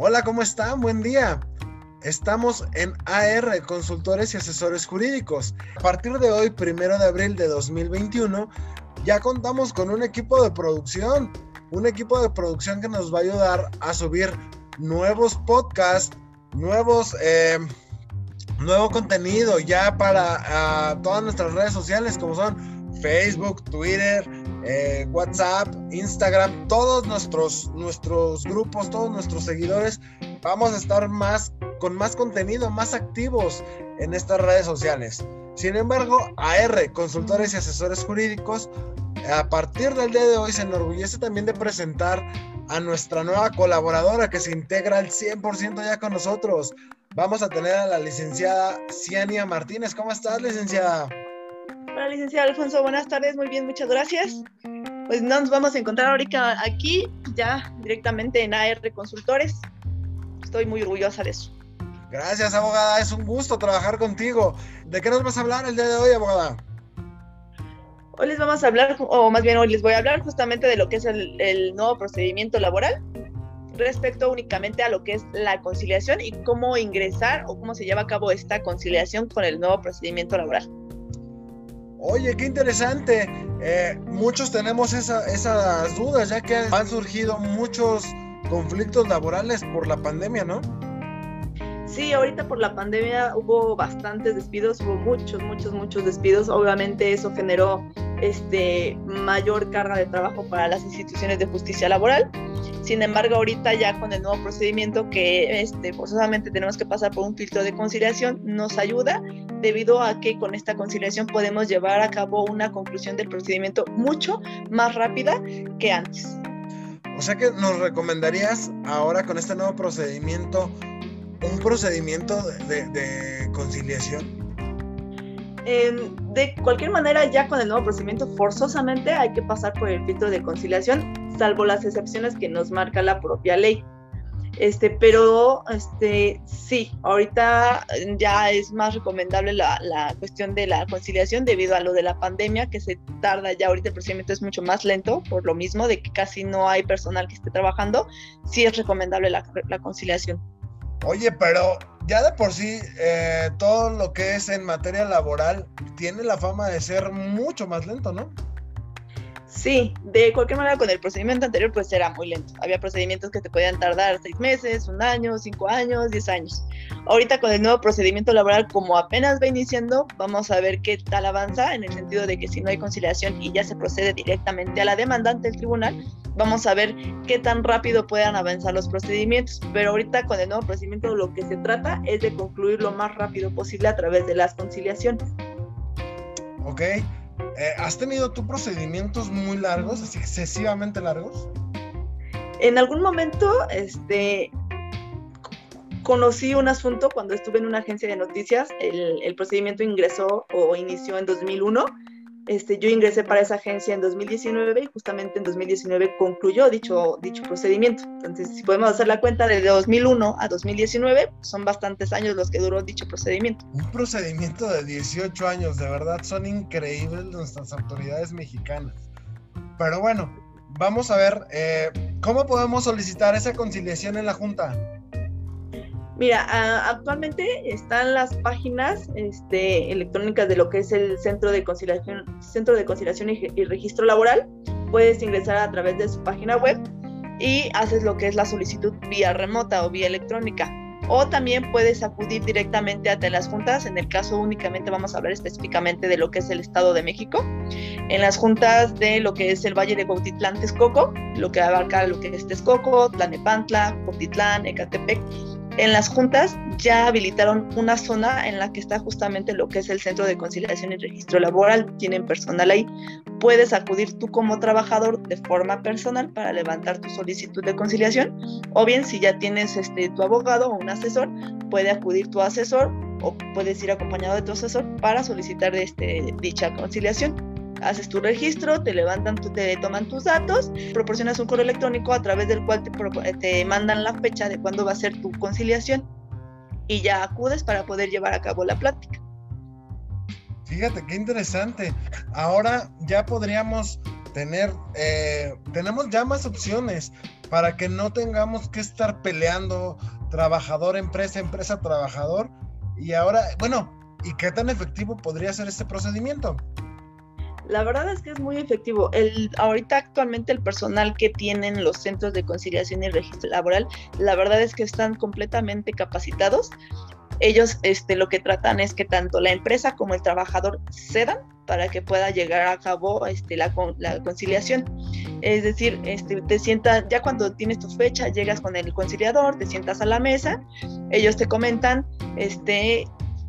Hola, ¿cómo están? Buen día. Estamos en AR, Consultores y Asesores Jurídicos. A partir de hoy, primero de abril de 2021, ya contamos con un equipo de producción. Un equipo de producción que nos va a ayudar a subir nuevos podcasts, nuevos, eh, nuevo contenido ya para ah, todas nuestras redes sociales como son Facebook, Twitter, eh, WhatsApp, Instagram, todos nuestros, nuestros grupos, todos nuestros seguidores, vamos a estar más con más contenido, más activos en estas redes sociales. Sin embargo, AR, consultores y asesores jurídicos, a partir del día de hoy se enorgullece también de presentar a nuestra nueva colaboradora que se integra al 100% ya con nosotros. Vamos a tener a la licenciada Ciania Martínez. ¿Cómo estás, licenciada? Hola, licenciado Alfonso. Buenas tardes. Muy bien, muchas gracias. Pues nos vamos a encontrar ahorita aquí, ya directamente en AR Consultores. Estoy muy orgullosa de eso. Gracias, abogada. Es un gusto trabajar contigo. ¿De qué nos vas a hablar el día de hoy, abogada? Hoy les vamos a hablar, o más bien hoy les voy a hablar justamente de lo que es el, el nuevo procedimiento laboral respecto únicamente a lo que es la conciliación y cómo ingresar o cómo se lleva a cabo esta conciliación con el nuevo procedimiento laboral. Oye, qué interesante. Eh, muchos tenemos esas dudas, ya que han surgido muchos conflictos laborales por la pandemia, ¿no? Sí, ahorita por la pandemia hubo bastantes despidos, hubo muchos, muchos, muchos despidos. Obviamente eso generó este, mayor carga de trabajo para las instituciones de justicia laboral. Sin embargo, ahorita ya con el nuevo procedimiento que este, forzosamente tenemos que pasar por un filtro de conciliación, nos ayuda debido a que con esta conciliación podemos llevar a cabo una conclusión del procedimiento mucho más rápida que antes. O sea que nos recomendarías ahora con este nuevo procedimiento un procedimiento de, conciliación. de cualquier manera, ya con el nuevo procedimiento, forzosamente hay que pasar por el filtro de conciliación, salvo las excepciones que nos marca la propia ley. Este, pero este, sí, ahorita ya es más recomendable la, la, cuestión de la conciliación debido a lo de la pandemia, que se tarda ya, ahorita el procedimiento es mucho más lento, por lo mismo de que casi no hay personal que esté trabajando, sí es recomendable la, la conciliación. Oye, pero ya de por sí, eh, todo lo que es en materia laboral tiene la fama de ser mucho más lento, ¿no? Sí, de cualquier manera con el procedimiento anterior pues era muy lento. Había procedimientos que te podían tardar seis meses, un año, cinco años, diez años. Ahorita con el nuevo procedimiento laboral como apenas va iniciando, vamos a ver qué tal avanza en el sentido de que si no hay conciliación y ya se procede directamente a la demanda ante el tribunal, vamos a ver qué tan rápido puedan avanzar los procedimientos. Pero ahorita con el nuevo procedimiento lo que se trata es de concluir lo más rápido posible a través de las conciliaciones. Ok. Eh, ¿Has tenido tú procedimientos muy largos, excesivamente largos? En algún momento, este, conocí un asunto cuando estuve en una agencia de noticias. El, el procedimiento ingresó o inició en 2001 este, yo ingresé para esa agencia en 2019 y justamente en 2019 concluyó dicho, dicho procedimiento. Entonces, si podemos hacer la cuenta de 2001 a 2019, son bastantes años los que duró dicho procedimiento. Un procedimiento de 18 años, de verdad, son increíbles nuestras autoridades mexicanas. Pero bueno, vamos a ver, eh, ¿cómo podemos solicitar esa conciliación en la Junta? Mira, actualmente están las páginas este, electrónicas de lo que es el Centro de Conciliación, y, Registro Laboral. Puedes ingresar a través de su página web y haces lo que es la solicitud vía remota o vía electrónica. O también puedes acudir directamente ante las juntas. En el caso únicamente vamos a hablar específicamente de lo que es el Estado de México. En las juntas de lo que es el Valle de Cuautitlán, Texcoco, lo que abarca lo que es Texcoco, Tlanepantla, Cuautitlán, Ecatepec en las juntas ya habilitaron una zona en la que está justamente lo que es el Centro de Conciliación y Registro Laboral. Tienen personal ahí. Puedes acudir tú como trabajador de forma personal para levantar tu solicitud de conciliación. O bien, si ya tienes este, tu abogado o un asesor, puede acudir tu asesor o puedes ir acompañado de tu asesor para solicitar este, dicha conciliación haces tu registro, te levantan, te toman tus datos, proporcionas un correo electrónico a través del cual te, te mandan la fecha de cuándo va a ser tu conciliación y ya acudes para poder llevar a cabo la plática. Fíjate qué interesante. Ahora ya podríamos tener, eh, tenemos ya más opciones. para que no tengamos que estar peleando trabajador, empresa, empresa, trabajador. Y ahora, bueno, ¿y qué tan efectivo podría ser este procedimiento? La verdad es que es muy efectivo. El, ahorita actualmente el personal que tienen los centros de conciliación y registro laboral, la verdad es que están completamente capacitados. Ellos este, lo que tratan es que tanto la empresa como el trabajador cedan para que pueda llegar a cabo este, la, conciliación. Es decir, este, te sientas, ya cuando tienes tu fecha, llegas con el conciliador, te sientas a la mesa, ellos te comentan este,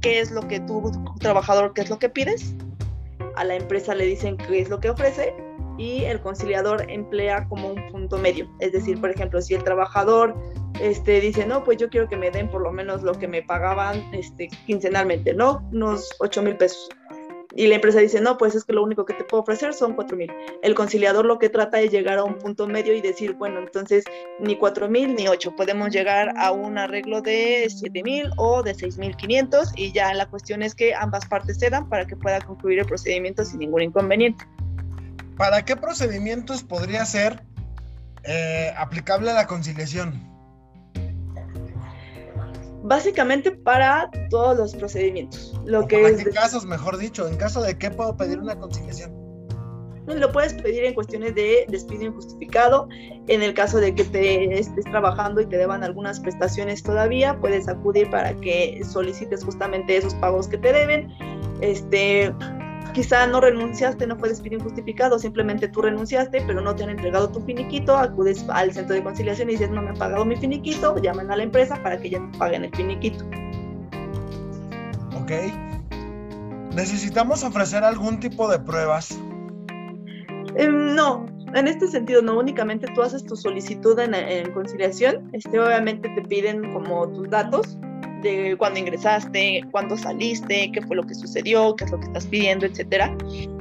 qué es lo que tu trabajador, qué es lo que pides, a la empresa le dicen qué es lo que ofrece y el conciliador emplea como un punto medio. Es decir, por ejemplo, si el trabajador este, dice, no, pues yo quiero que me den por lo menos lo que me pagaban este, quincenalmente, ¿no? Unos 8 mil pesos y la empresa dice, no, pues es que lo único que te puedo ofrecer son 4 mil. El conciliador lo que trata es llegar a un punto medio y decir, bueno, entonces ni 4 mil ni 8, podemos llegar a un arreglo de 7 mil o de 6 mil 500 y ya la cuestión es que ambas partes cedan para que pueda concluir el procedimiento sin ningún inconveniente. ¿Para qué procedimientos podría ser eh, aplicable la conciliación? Básicamente para todos los procedimientos. Lo que ¿En qué casos, mejor dicho? ¿En caso de qué puedo pedir una conciliación? Lo puedes pedir en cuestiones de despido injustificado. En el caso de que te estés trabajando y te deban algunas prestaciones todavía, puedes acudir para que solicites justamente esos pagos que te deben. Este, quizá no renunciaste, no fue despido injustificado, simplemente tú renunciaste, pero no te han entregado tu finiquito, acudes al centro de conciliación y dices, no me han pagado mi finiquito, llaman a la empresa para que ya te paguen el finiquito. Ok. ¿Necesitamos ofrecer algún tipo de pruebas? Em, no, en este sentido, no únicamente tú haces tu solicitud en, en conciliación, este, obviamente te piden como tus datos, de cuándo ingresaste, cuándo saliste, qué fue lo que sucedió, qué es lo que estás pidiendo, etcétera.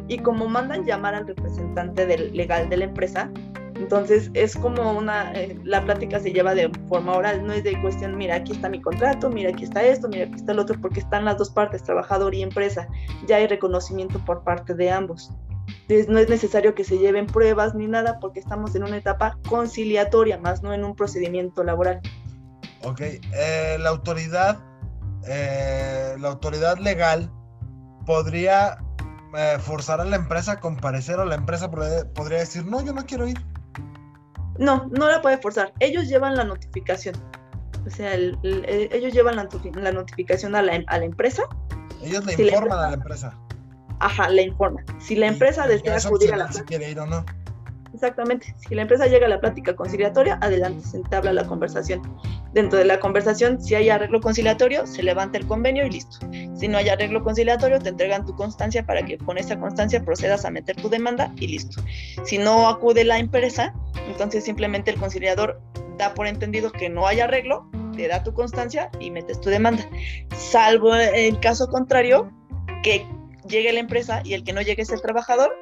Y como mandan llamar al representante del, legal de la empresa, entonces es como una, eh, la plática se lleva de forma oral, no es de cuestión, mira, aquí está mi contrato, mira, aquí está esto, mira, aquí está el otro, porque están las dos partes, trabajador y empresa, ya hay reconocimiento por parte de ambos. Entonces no es necesario que se lleven pruebas ni nada porque estamos en una etapa conciliatoria, más no en un procedimiento laboral. Ok, eh, la autoridad, eh, la autoridad legal podría eh, forzar a la empresa a comparecer o la empresa podría decir, no, yo no quiero ir. No, no la puede forzar. Ellos llevan la notificación. O sea, ellos llevan la, notificación a la, a la, empresa. Ellos le informan a la empresa. Ajá, le informan. Si la empresa desea acudir a la... Si quiere ir o no. Exactamente. Si la empresa llega a la plática conciliatoria, adelante se entabla la conversación. Dentro de la conversación, si hay arreglo conciliatorio, se levanta el convenio y listo. Si no hay arreglo conciliatorio, te entregan tu constancia para que con esa constancia procedas a meter tu demanda y listo. Si no acude la empresa, entonces simplemente el conciliador da por entendido que no hay arreglo, te da tu constancia y metes tu demanda. Salvo el caso contrario, que llegue la empresa y el que no llegue es el trabajador,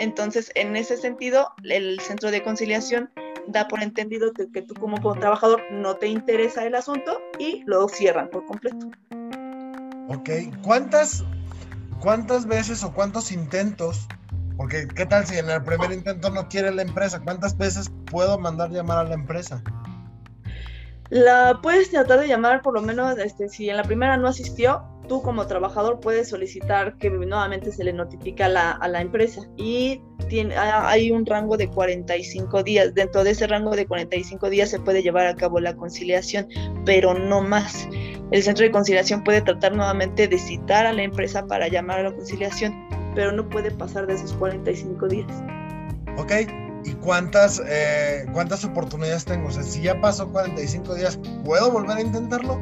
entonces, en ese sentido, el centro de conciliación da por entendido que, tú como trabajador no te interesa el asunto y lo cierran por completo. Ok, ¿cuántas, cuántas veces o cuántos intentos? Porque, ¿qué tal si en el primer intento no quiere la empresa? ¿Cuántas veces puedo mandar llamar a la empresa? La puedes tratar de llamar por lo menos, este, si en la primera no asistió, tú como trabajador puedes solicitar que nuevamente se le notifique a la, a la empresa y tiene, hay un rango de 45 días. Dentro de ese rango de 45 días se puede llevar a cabo la conciliación, pero no más. El centro de conciliación puede tratar nuevamente de citar a la empresa para llamar a la conciliación, pero no puede pasar de esos 45 días. Ok, ¿y cuántas, eh, cuántas oportunidades tengo? O sea, si ya pasó 45 días, ¿puedo volver a intentarlo?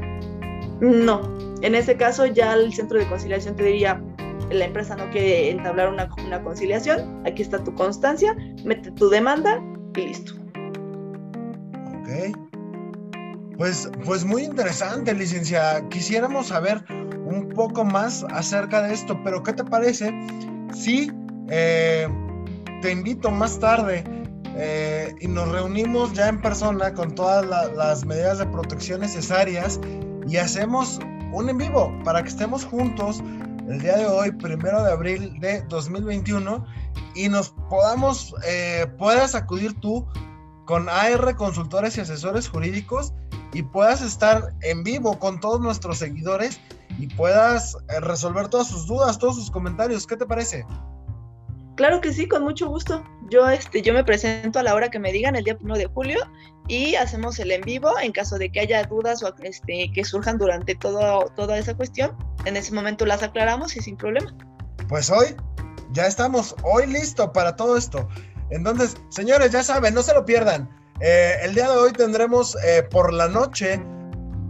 No, en ese caso ya el centro de conciliación te diría, la empresa no quiere entablar una, conciliación, aquí está tu constancia, mete tu demanda y listo. Ok. Pues, pues muy interesante, licencia. Quisiéramos saber un poco más acerca de esto, pero ¿qué te parece si eh, te invito más tarde eh, y nos reunimos ya en persona con todas las medidas de protección necesarias y hacemos un en vivo para que estemos juntos el día de hoy, primero de abril de 2021, y nos podamos, eh, puedas acudir tú con AR Consultores y Asesores Jurídicos y puedas estar en vivo con todos nuestros seguidores y puedas eh, resolver todas sus dudas, todos sus comentarios. ¿Qué te parece? Claro que sí, con mucho gusto. Yo, este, yo me presento a la hora que me digan, el día 1 de julio, y hacemos el en vivo en caso de que haya dudas o este, que surjan durante todo, toda esa cuestión. En ese momento las aclaramos y sin problema. Pues hoy ya estamos, hoy listo para todo esto. Entonces, señores, ya saben, no se lo pierdan. Eh, el día de hoy tendremos eh, por la noche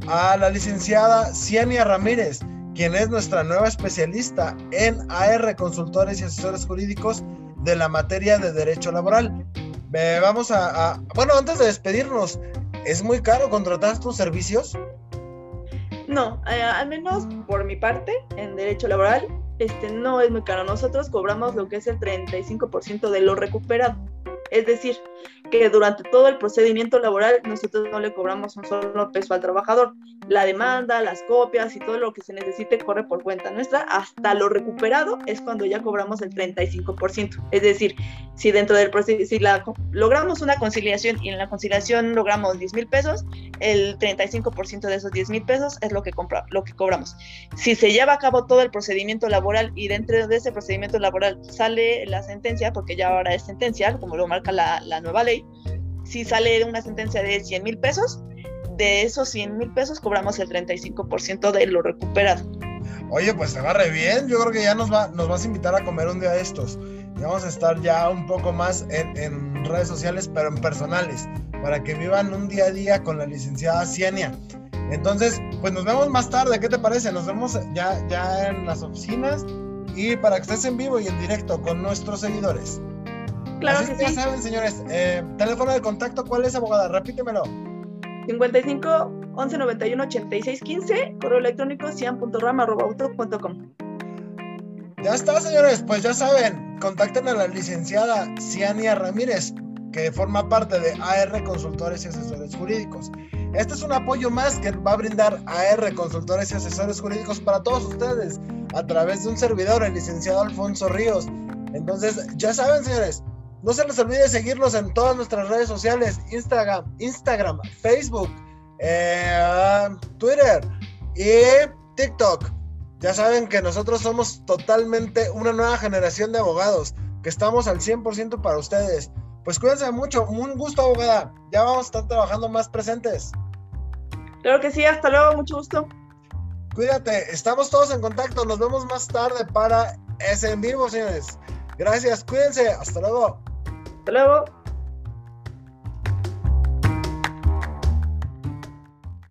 a la licenciada Ciania Ramírez, quien es nuestra nueva especialista en AR, consultores y asesores jurídicos de la materia de derecho laboral. vamos a, bueno, antes de despedirnos, ¿es muy caro contratar tus servicios? No, eh, al menos por mi parte, en derecho laboral, este no es muy caro. Nosotros cobramos lo que es el 35% de lo recuperado. Es decir, que durante todo el procedimiento laboral nosotros no le cobramos un solo peso al trabajador. La demanda, las copias y todo lo que se necesite corre por cuenta nuestra. Hasta lo recuperado es cuando ya cobramos el 35%. Es decir, si dentro del proceso, si logramos una conciliación y en la conciliación logramos 10 mil pesos, el 35% de esos 10 mil pesos es lo que, lo que cobramos. Si se lleva a cabo todo el procedimiento laboral y dentro de ese procedimiento laboral sale la sentencia, porque ya ahora es sentencia, como lo marca la, nueva ley, si sale una sentencia de 100 mil pesos, de esos 100 mil pesos cobramos el 35% de lo recuperado. Oye, pues te va re bien. Yo creo que ya nos, va, nos vas a invitar a comer un día de estos. Y vamos a estar ya un poco más en, redes sociales, pero en personales, para que vivan un día a día con la licenciada Cienia. Entonces, pues nos vemos más tarde. ¿Qué te parece? Nos vemos ya, ya en las oficinas y para que estés en vivo y en directo con nuestros seguidores. Claro que, ya saben, señores. Eh, teléfono de contacto, ¿cuál es, abogada? Repítemelo. 55 11 91 86 15, correo electrónico cian.rama.auto.com. Ya está, señores. Pues ya saben, contacten a la licenciada Ciania Ramírez, que forma parte de AR Consultores y Asesores Jurídicos. Este es un apoyo más que va a brindar AR Consultores y Asesores Jurídicos para todos ustedes a través de un servidor, el licenciado Alfonso Ríos. Entonces, ya saben, señores, no se les olvide seguirnos en todas nuestras redes sociales, Instagram, Instagram, Facebook, eh, Twitter y TikTok. Ya saben que nosotros somos totalmente una nueva generación de abogados, que estamos al 100% para ustedes. Pues cuídense mucho, un gusto abogada. Ya vamos a estar trabajando más presentes. Claro que sí, hasta luego, mucho gusto. Cuídate, estamos todos en contacto, nos vemos más tarde para ese en vivo, señores. Gracias, cuídense, hasta luego. Hasta.